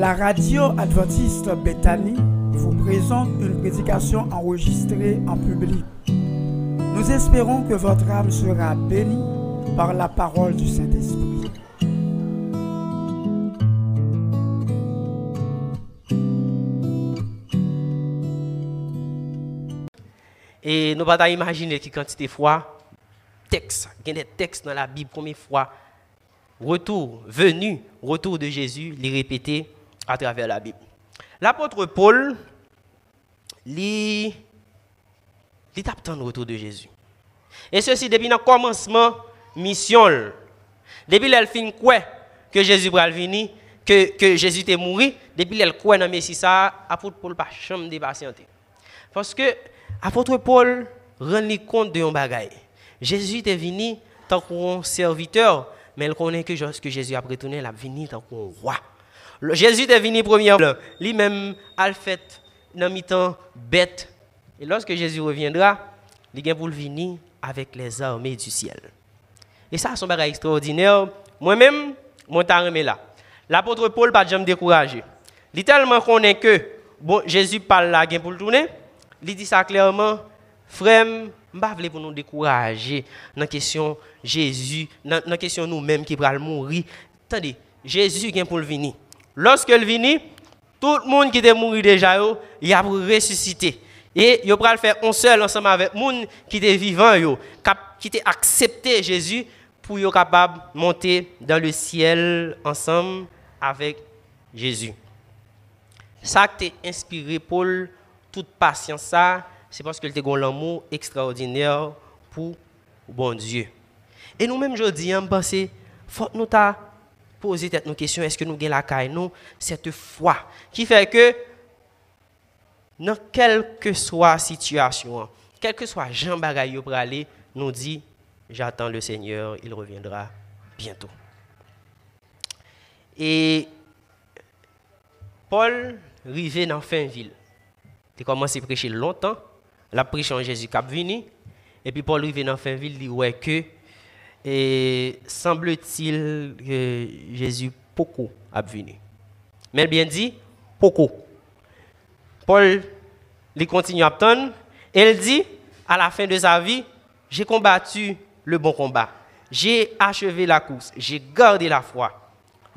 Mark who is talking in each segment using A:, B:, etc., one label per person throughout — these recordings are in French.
A: La radio adventiste Bethany vous présente une prédication enregistrée en public. Nous espérons que votre âme sera bénie par la parole du Saint-Esprit.
B: Et nous pas imaginer qui quantité de fois texte, il y a des textes dans la Bible première fois retour, venu, retour de Jésus, les répéter à travers la Bible. L'apôtre Paul, il attend le retour de Jésus. Et ceci depuis le commencement mission. Depuis elle fin quoi que Jésus va venir, que, que Jésus est mort, depuis elle quoi dans Messie ça, apôtre Paul pas de patienter. Parce que apôtre Paul rend compte de un bagage. Jésus est venu tant qu'un serviteur, mais il connaît que lorsque Jésus a retourné, il a venu tant qu'un roi. Jésus est venu première lui-même a fait dans mi-temps bête. Et lorsque Jésus reviendra, il vient pour venir avec les armées du ciel. Et ça, c'est un bagage extraordinaire. Moi-même, mon temps là. L'apôtre Paul pas jamais découragé. Il tellement connaît que bon, Jésus parle là pour le tourner. Il dit ça clairement, frère, je ne pour nous décourager dans la question Jésus, dans la question nous-mêmes qui le mourir. Attendez, Jésus vient pour le venir. Lorsque il vient, tout le monde qui était mort déjà, il a pour ressusciter. Et il va le faire un seul ensemble avec les gens qui étaient vivants, qui étaient accepté Jésus pour être capable de monter dans le ciel ensemble avec Jésus. Ça qui t'a inspiré Paul, toute patience, ça, c'est parce qu'il a un amour extraordinaire pour bon Dieu. Et nous-mêmes, je dis, on pense, faut nous poser nos questions, est-ce que nous avons la caille, nous, cette foi qui fait que, dans quelle que soit situation, quel que soit Jean Bagaille pour aller, nous dit, j'attends le Seigneur, il reviendra bientôt. Et Paul arrivé dans fin ville. Il a commencé à prêcher longtemps la prêche en Jésus cap venu et puis Paul arrive dans fin ville dit ouais que et semble-t-il que Jésus beaucoup a venu. Mais bien dit beaucoup. Paul il continue à et il dit à la fin de sa vie j'ai combattu le bon combat. J'ai achevé la course, j'ai gardé la foi.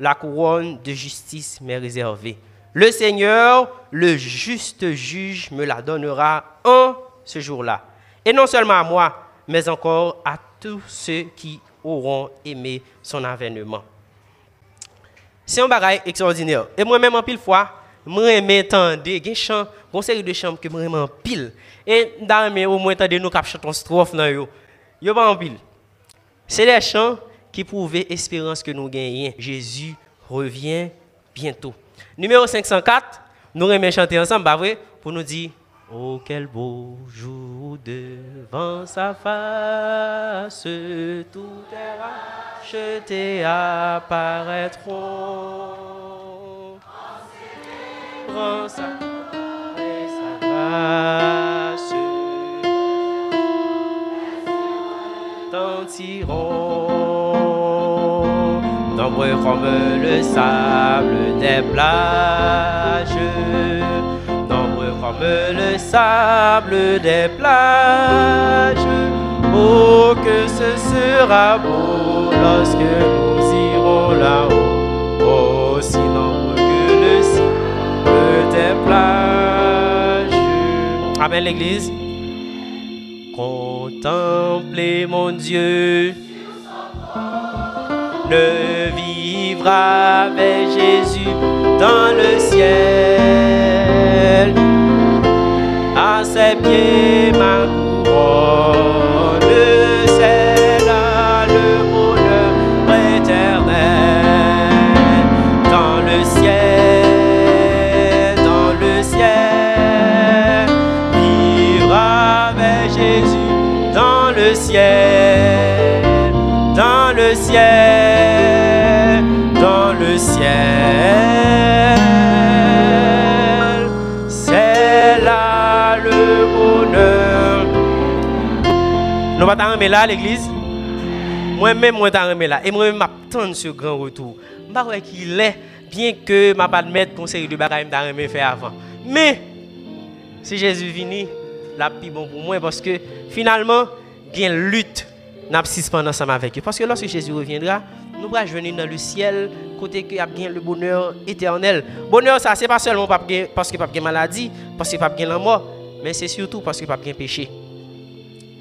B: La couronne de justice m'est réservée. Le Seigneur, le juste juge, me la donnera en ce jour-là. Et non seulement à moi, mais encore à tous ceux qui auront aimé son avènement. C'est un bagage extraordinaire. Et moi-même, en pile fois, je aime entendre des chants, une série de chants que je en pile. Et dans au moins, entendre nous cap chanter strophe dans yo. Yo pas en pile. C'est des chants qui prouvent l'espérance que nous gagnons. Jésus revient bientôt. Numéro 504, nous allons chanter ensemble, bah vrai, pour nous dire Oh, quel beau jour devant sa face, tout est racheté apparaîtront. Prends sa, et sa grâce, nombreux comme le sable des plages, le sable des plages. Oh, que ce sera beau lorsque nous irons là-haut, aussi nombreux que le sable des plages. Amen, l'Église. Contemplez mon Dieu ne vivra avec Jésus dans le ciel. Ses pieds ma couronne, c'est là le bonheur éternel. Dans le ciel, dans le ciel, vivra avec Jésus dans le ciel, dans le ciel, dans le ciel. Nous pas mais là l'église. moi-même, moi, t'en là. Et moi-même, m'attends ce grand retour. Je ne sais pas qu'il est, bien que je ne mettre une série de bagages que je faire avant. Mais, si Jésus vient, la plus bon pour moi parce que finalement, il y a une lutte n'a pas ensemble avec eux. Parce que lorsque Jésus reviendra, nous allons venir dans le ciel, côté qu'il y a bien le bonheur éternel. Bonheur, ça, c'est pas seulement parce a pas de maladie, parce a pas de mort, mais c'est surtout parce a pas de péché.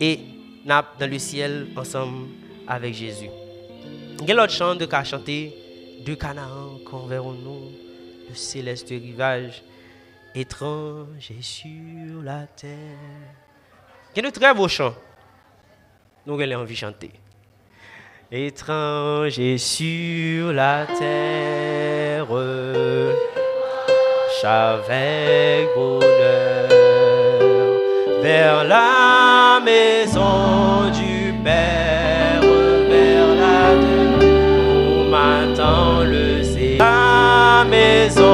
B: Et dans le ciel ensemble avec Jésus. Il y a l'autre chant de qu'à chanter de Canaan, quand verrons-nous le céleste rivage étranger sur la terre. A de très beaux chants. Nous avons envie de chanter. Étranger sur la terre, avec bonheur vers la maison du Père, vers la terre, où m'attend le la maison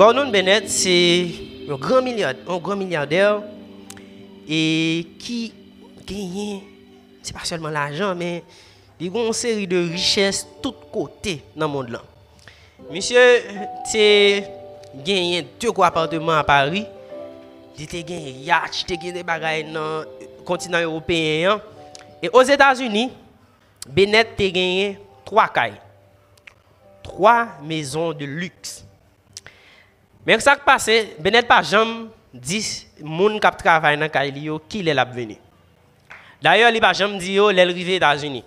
B: Gordon Bennett, c'est un grand, milliardaire, un grand milliardaire et qui gagne, c'est pas seulement l'argent, mais il a une série de richesses de tous côtés dans le monde. Là. Monsieur, tu gagné deux appartements à Paris, il a gagné yacht, il a gagné des bagages dans le continent européen. Et aux États-Unis, Bennett a gagné trois cailles, trois maisons de luxe. Mais ce qui passe, Benet pas jamais dit moun qui travaille dans Kailio qui est venu. D'ailleurs, il pas jamais dit yo l'est arrivé aux États-Unis.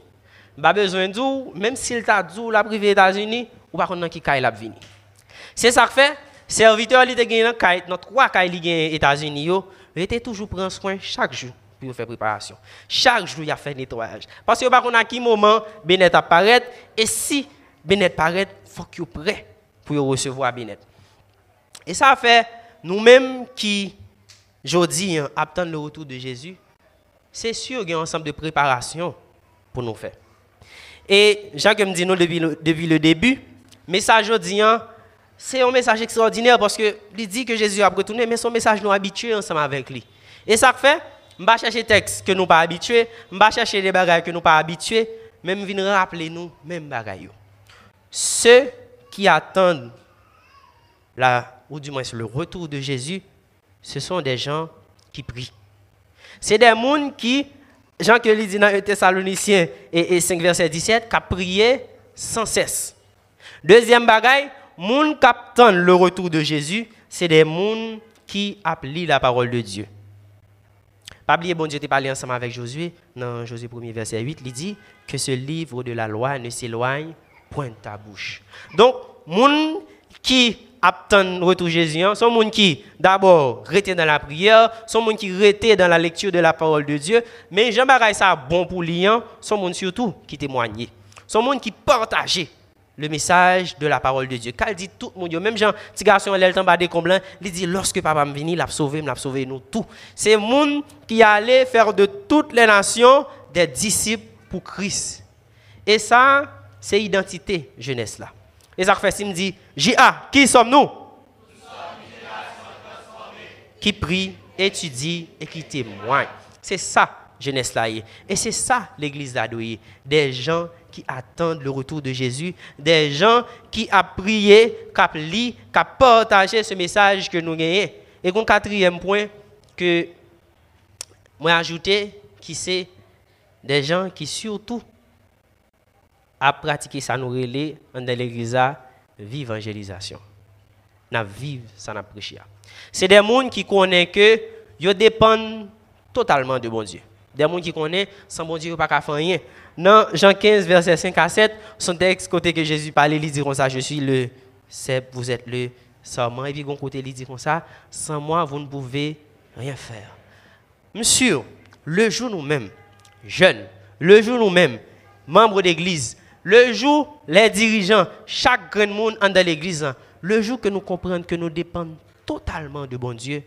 B: Pas besoin de même s'il t'a dit la privé aux États-Unis, ou pas connait qui Kail l'a venu. C'est ça que fait serviteur il te dans Kail, dans trois Kail li aux États-Unis yo, il était toujours prendre soin chaque jour pour faire préparation. Chaque jour il a fait nettoyage. Parce pas connait à quel moment Benet apparaît et si Benet apparaît, faut qu'il prêt pour recevoir Benet. Et ça fait nous-mêmes qui, aujourd'hui, hein, attendons le retour de Jésus, c'est sûr qu'il y a un ensemble de préparations pour nous faire. Et Jacques me dit nous depuis le, début, message aujourd'hui, hein, c'est un message extraordinaire parce que il dit que Jésus a retourné, mais son message nous habitué ensemble avec lui. Et ça fait, je vais chercher des textes que nous pas habitués, je vais chercher des bagages que nous pas habitués, même venir rappeler nous même bagages. Ceux qui attendent la ou du moins le retour de Jésus, ce sont des gens qui prient. C'est des gens qui, Jean que dit dans Thessaloniciens et, 5 verset 17, qui prié sans cesse. Deuxième bagaille, gens qui attendent le retour de Jésus, c'est des gens qui appliquent la parole de Dieu. Pas oublier, bon Dieu t'es parlé ensemble avec Josué, dans Josué 1 verset 8, il dit que ce livre de la loi ne s'éloigne point de ta bouche. Donc, gens qui attendent le retour Jésus, hein. sont gens qui, d'abord, rester dans la prière, sont gens qui rester dans la lecture de la parole de Dieu, mais Jean ça bon pour lui, hein. sont gens surtout qui témoignent. Sont gens qui partagent le message de la parole de Dieu. Il dit tout le monde, même Jean, petit garçon, il temps des comblants, il dit lorsque papa me vient, il a sauvé, il a sauvé nous tout. C'est gens qui allaient faire de toutes les nations des disciples pour Christ. Et ça, c'est identité jeunesse là. Et ça fait, il me dit, J.A., qui sommes-nous? Qui prie, étudie et qui témoigne. C'est ça, jeunesse là. Et c'est ça, l'église d'Adoye. Des gens qui attendent le retour de Jésus, des gens qui ont prié, qui ont lu, qui partagé ce message que nous gagnons. Et un quatrième point que moi ajouté, qui c'est des gens qui surtout à pratiquer ça nous relais dans l'église l'évangélisation. N'a vivre ça n'a prêché. C'est des gens qui connaissent que ils dépendent totalement de bon Dieu. Des gens qui connaissent sans bon Dieu pas faire rien. Dans Jean 15 verset 5 à 7, son texte côté que Jésus parlait, il dit comme ça, je suis le c'est vous êtes le serment et puis côté il dit comme ça, sans moi vous ne pouvez rien faire. Monsieur, le jour nous-mêmes, jeunes, le jour nous-mêmes, membres d'église, le jour les dirigeants, chaque grand monde dans l'église, hein, le jour que nous comprenons que nous dépendons totalement de bon Dieu,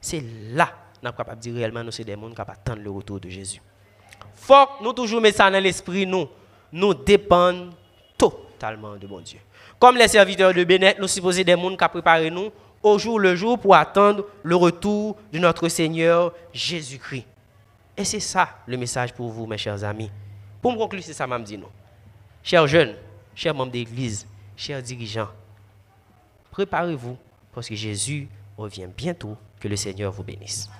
B: c'est là nous sommes capables de dire réellement nous sommes des gens capables d'attendre le retour de Jésus. Faut que nous toujours mettre ça dans l'esprit, nous, nous dépendons totalement de bon Dieu. Comme les serviteurs de Bénet, nous supposons des gens qui préparé nous au jour le jour pour attendre le retour de notre Seigneur Jésus-Christ. Et c'est ça le message pour vous, mes chers amis. Pour me conclure, c'est ça que dis nous. Chers jeunes, chers membres d'église, chers dirigeants, préparez-vous parce que Jésus revient bientôt. Que le Seigneur vous bénisse.